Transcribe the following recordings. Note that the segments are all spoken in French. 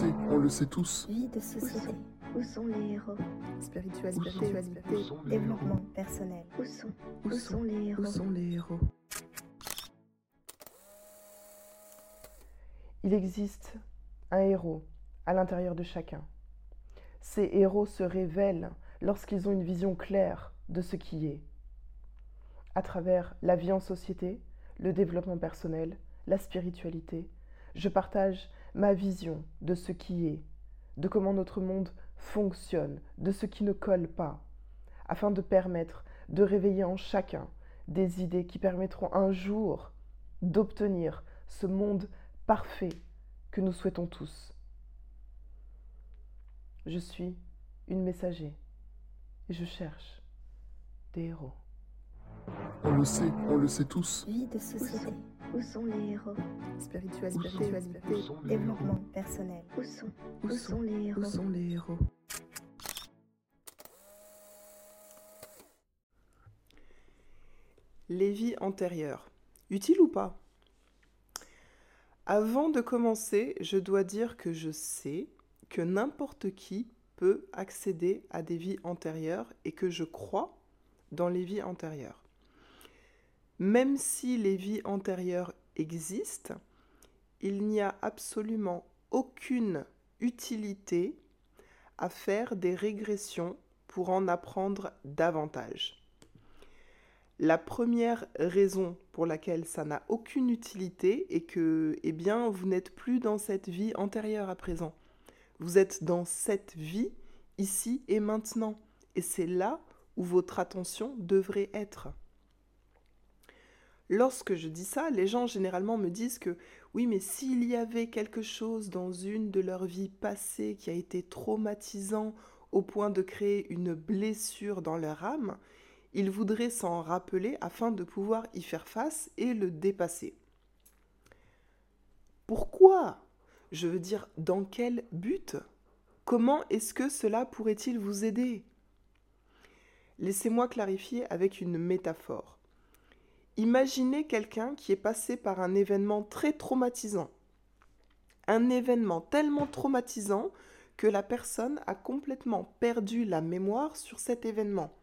sait, on le sait tous. Vie de société. Où sont les héros? Spiritualité. Spiritualité. Développement personnel. Où sont Où sont les héros? Où sont les héros? Il existe un héros à l'intérieur de chacun. Ces héros se révèlent lorsqu'ils ont une vision claire de ce qui est. À travers la vie en société, le développement personnel, la spiritualité, je partage ma vision de ce qui est, de comment notre monde fonctionne, de ce qui ne colle pas, afin de permettre de réveiller en chacun des idées qui permettront un jour d'obtenir ce monde parfait que nous souhaitons tous. Je suis une messager et je cherche des héros. On le sait, on le sait tous. Vie de société. Où sont les héros? Spiritualité. Spiritualité. Développement personnel. Où sont Où sont les héros? Où sont les héros? Les vies antérieures. Utiles ou pas? Avant de commencer, je dois dire que je sais que n'importe qui peut accéder à des vies antérieures et que je crois dans les vies antérieures. Même si les vies antérieures existent, il n'y a absolument aucune utilité à faire des régressions pour en apprendre davantage. La première raison pour laquelle ça n'a aucune utilité est que, eh bien, vous n'êtes plus dans cette vie antérieure à présent. Vous êtes dans cette vie, ici et maintenant. Et c'est là où votre attention devrait être. Lorsque je dis ça, les gens généralement me disent que oui, mais s'il y avait quelque chose dans une de leurs vies passées qui a été traumatisant au point de créer une blessure dans leur âme, ils voudraient s'en rappeler afin de pouvoir y faire face et le dépasser. Pourquoi? Je veux dire, dans quel but? Comment est-ce que cela pourrait-il vous aider? Laissez-moi clarifier avec une métaphore. Imaginez quelqu'un qui est passé par un événement très traumatisant. Un événement tellement traumatisant que la personne a complètement perdu la mémoire sur cet événement.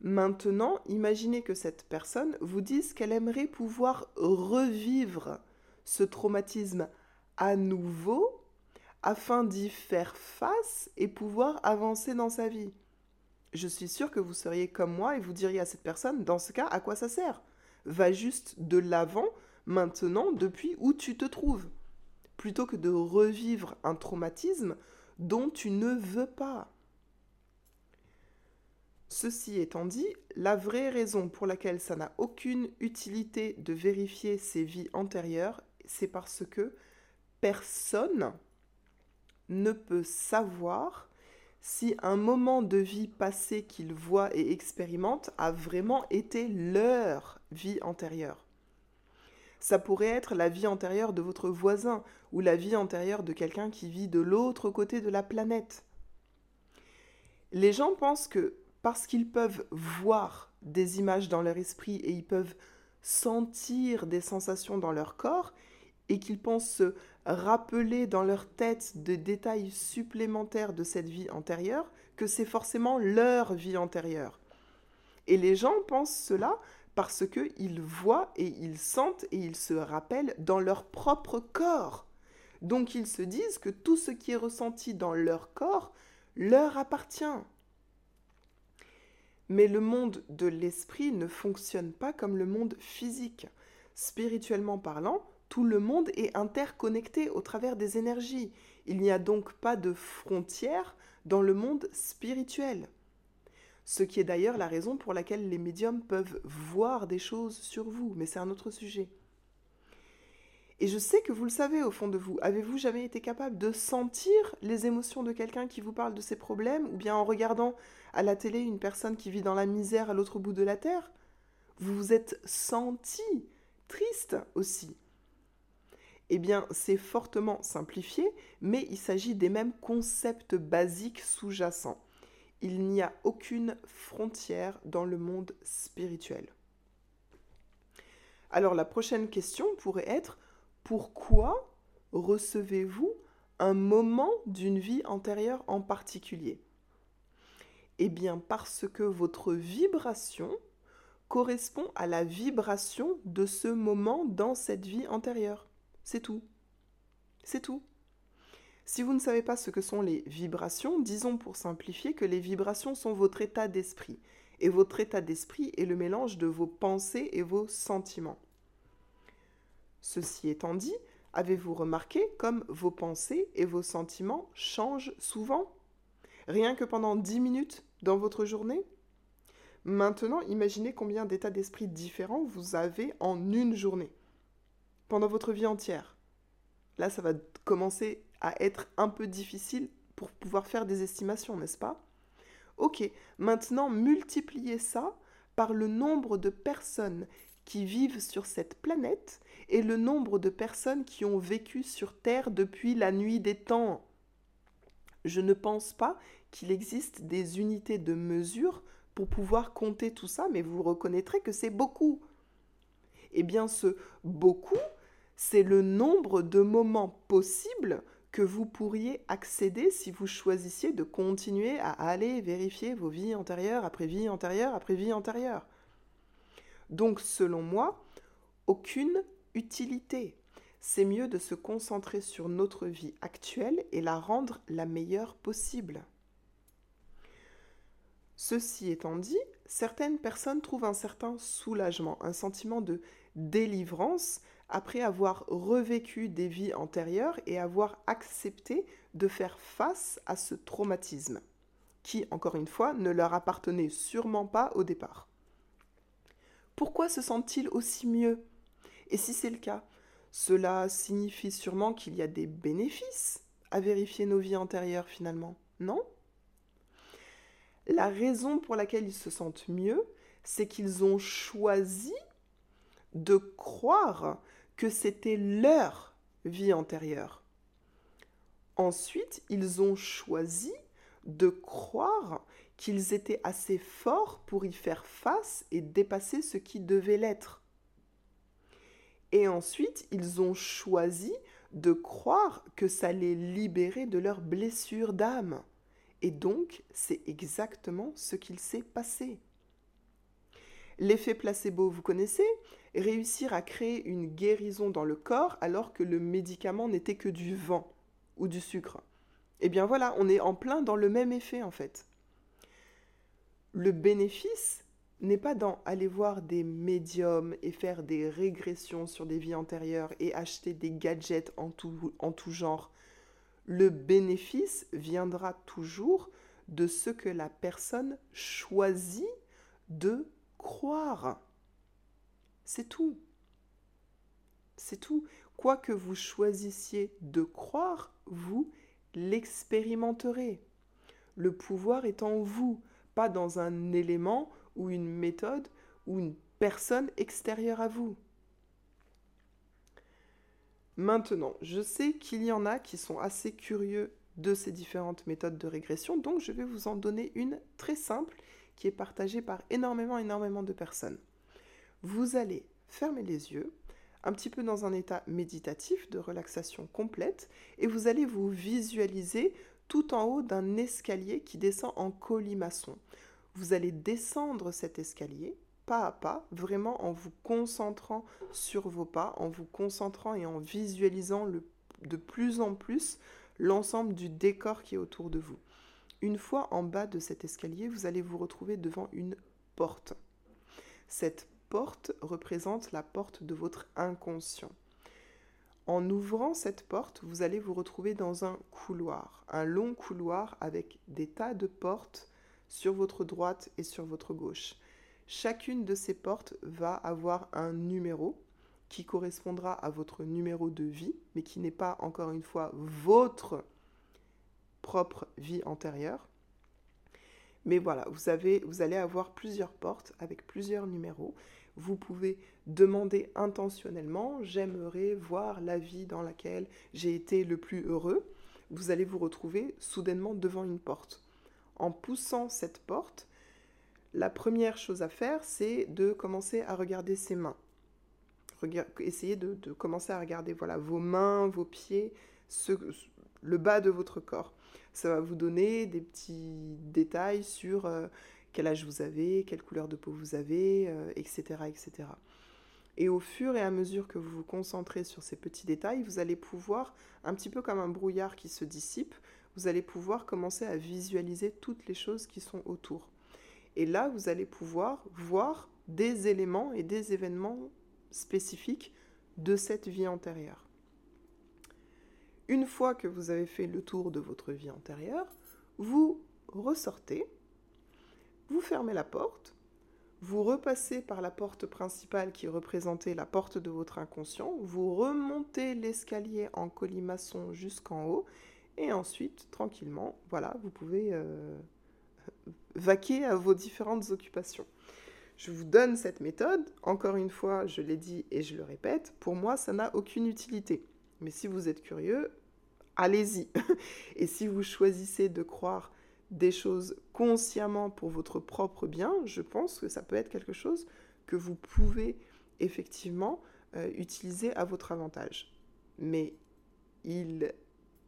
Maintenant, imaginez que cette personne vous dise qu'elle aimerait pouvoir revivre ce traumatisme à nouveau afin d'y faire face et pouvoir avancer dans sa vie. Je suis sûre que vous seriez comme moi et vous diriez à cette personne, dans ce cas, à quoi ça sert? Va juste de l'avant, maintenant, depuis où tu te trouves, plutôt que de revivre un traumatisme dont tu ne veux pas. Ceci étant dit, la vraie raison pour laquelle ça n'a aucune utilité de vérifier ses vies antérieures, c'est parce que personne ne peut savoir si un moment de vie passé qu'ils voient et expérimentent a vraiment été leur vie antérieure. Ça pourrait être la vie antérieure de votre voisin ou la vie antérieure de quelqu'un qui vit de l'autre côté de la planète. Les gens pensent que parce qu'ils peuvent voir des images dans leur esprit et ils peuvent sentir des sensations dans leur corps et qu'ils pensent se rappeler dans leur tête des détails supplémentaires de cette vie antérieure, que c'est forcément leur vie antérieure. Et les gens pensent cela parce qu'ils voient et ils sentent et ils se rappellent dans leur propre corps. Donc ils se disent que tout ce qui est ressenti dans leur corps leur appartient. Mais le monde de l'esprit ne fonctionne pas comme le monde physique. Spirituellement parlant, tout le monde est interconnecté au travers des énergies. Il n'y a donc pas de frontières dans le monde spirituel. Ce qui est d'ailleurs la raison pour laquelle les médiums peuvent voir des choses sur vous, mais c'est un autre sujet. Et je sais que vous le savez au fond de vous. Avez-vous jamais été capable de sentir les émotions de quelqu'un qui vous parle de ses problèmes, ou bien en regardant à la télé une personne qui vit dans la misère à l'autre bout de la terre? Vous vous êtes senti triste aussi. Eh bien, c'est fortement simplifié, mais il s'agit des mêmes concepts basiques sous-jacents. Il n'y a aucune frontière dans le monde spirituel. Alors la prochaine question pourrait être pourquoi recevez-vous un moment d'une vie antérieure en particulier? Eh bien parce que votre vibration correspond à la vibration de ce moment dans cette vie antérieure. C'est tout. C'est tout. Si vous ne savez pas ce que sont les vibrations, disons pour simplifier que les vibrations sont votre état d'esprit. Et votre état d'esprit est le mélange de vos pensées et vos sentiments. Ceci étant dit, avez-vous remarqué comme vos pensées et vos sentiments changent souvent? Rien que pendant 10 minutes dans votre journée? Maintenant, imaginez combien d'états d'esprit différents vous avez en une journée, pendant votre vie entière. Là, ça va commencer à être un peu difficile pour pouvoir faire des estimations, n'est-ce pas? Ok, maintenant multipliez ça par le nombre de personnes qui vivent sur cette planète et le nombre de personnes qui ont vécu sur Terre depuis la nuit des temps. Je ne pense pas qu'il existe des unités de mesure pour pouvoir compter tout ça, mais vous reconnaîtrez que c'est beaucoup. Eh bien, ce beaucoup, c'est le nombre de moments possibles que vous pourriez accéder si vous choisissiez de continuer à aller vérifier vos vies antérieures après vie antérieure après vie antérieure. Donc, selon moi, aucune utilité. C'est mieux de se concentrer sur notre vie actuelle et la rendre la meilleure possible. Ceci étant dit, certaines personnes trouvent un certain soulagement, un sentiment de délivrance après avoir revécu des vies antérieures et avoir accepté de faire face à ce traumatisme, qui, encore une fois, ne leur appartenait sûrement pas au départ. Pourquoi se sentent-ils aussi mieux? Et si c'est le cas, cela signifie sûrement qu'il y a des bénéfices à vérifier nos vies antérieures finalement, non? La raison pour laquelle ils se sentent mieux, c'est qu'ils ont choisi de croire que c'était leur vie antérieure. Ensuite, ils ont choisi de croire qu'ils étaient assez forts pour y faire face et dépasser ce qui devait l'être. Et ensuite, ils ont choisi de croire que ça les libérait de leurs blessures d'âme. Et donc, c'est exactement ce qu'il s'est passé. L'effet placebo, vous connaissez Réussir à créer une guérison dans le corps alors que le médicament n'était que du vent ou du sucre. Eh bien voilà, on est en plein dans le même effet en fait. Le bénéfice n'est pas dans aller voir des médiums et faire des régressions sur des vies antérieures et acheter des gadgets en tout, en tout genre. Le bénéfice viendra toujours de ce que la personne choisit de croire. C'est tout. C'est tout. Quoi que vous choisissiez de croire, vous l'expérimenterez. Le pouvoir est en vous, pas dans un élément ou une méthode ou une personne extérieure à vous. Maintenant, je sais qu'il y en a qui sont assez curieux de ces différentes méthodes de régression, donc je vais vous en donner une très simple qui est partagée par énormément, énormément de personnes. Vous allez fermer les yeux, un petit peu dans un état méditatif de relaxation complète, et vous allez vous visualiser tout en haut d'un escalier qui descend en colimaçon. Vous allez descendre cet escalier pas à pas, vraiment en vous concentrant sur vos pas, en vous concentrant et en visualisant de plus en plus l'ensemble du décor qui est autour de vous. Une fois en bas de cet escalier, vous allez vous retrouver devant une porte. Cette porte représente la porte de votre inconscient. En ouvrant cette porte, vous allez vous retrouver dans un couloir, un long couloir avec des tas de portes sur votre droite et sur votre gauche. Chacune de ces portes va avoir un numéro qui correspondra à votre numéro de vie, mais qui n'est pas encore une fois votre propre vie antérieure. Mais voilà, vous, avez, vous allez avoir plusieurs portes avec plusieurs numéros. Vous pouvez demander intentionnellement, j'aimerais voir la vie dans laquelle j'ai été le plus heureux. Vous allez vous retrouver soudainement devant une porte. En poussant cette porte, la première chose à faire, c'est de commencer à regarder ses mains. essayez de, commencer à regarder voilà, vos mains, vos pieds, le bas de votre corps. Ça va vous donner des petits détails sur euh, quel âge vous avez, quelle couleur de peau vous avez, euh, etc., etc. Et au fur et à mesure que vous vous concentrez sur ces petits détails, vous allez pouvoir, un petit peu comme un brouillard qui se dissipe, vous allez pouvoir commencer à visualiser toutes les choses qui sont autour. Et là, vous allez pouvoir voir des éléments et des événements spécifiques de cette vie antérieure. Une fois que vous avez fait le tour de votre vie antérieure, vous ressortez, vous fermez la porte, vous repassez par la porte principale qui représentait la porte de votre inconscient, vous remontez l'escalier en colimaçon jusqu'en haut, et ensuite, tranquillement, voilà, vous pouvez euh, vaquer à vos différentes occupations. Je vous donne cette méthode, encore une fois, je l'ai dit et je le répète, pour moi, ça n'a aucune utilité. Mais si vous êtes curieux, allez-y. Et si vous choisissez de croire des choses consciemment pour votre propre bien, je pense que ça peut être quelque chose que vous pouvez effectivement euh, utiliser à votre avantage. Mais il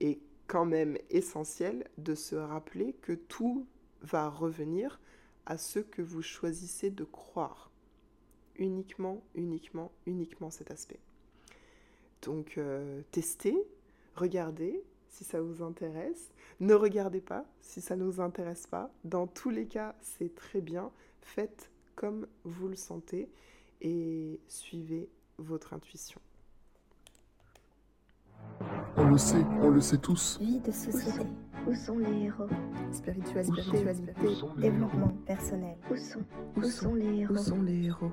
est quand même essentiel de se rappeler que tout va revenir à ce que vous choisissez de croire. Uniquement, uniquement, uniquement cet aspect. Donc, euh, testez, regardez si ça vous intéresse. Ne regardez pas si ça ne vous intéresse pas. Dans tous les cas, c'est très bien. Faites comme vous le sentez et suivez votre intuition. On le sait, on le sait tous. Vie de société. Où sont les héros? Spiritualité. Où sont- Spiritualité. où sont les Développement personnel. Où sont Où sont les héros? Où sont les héros?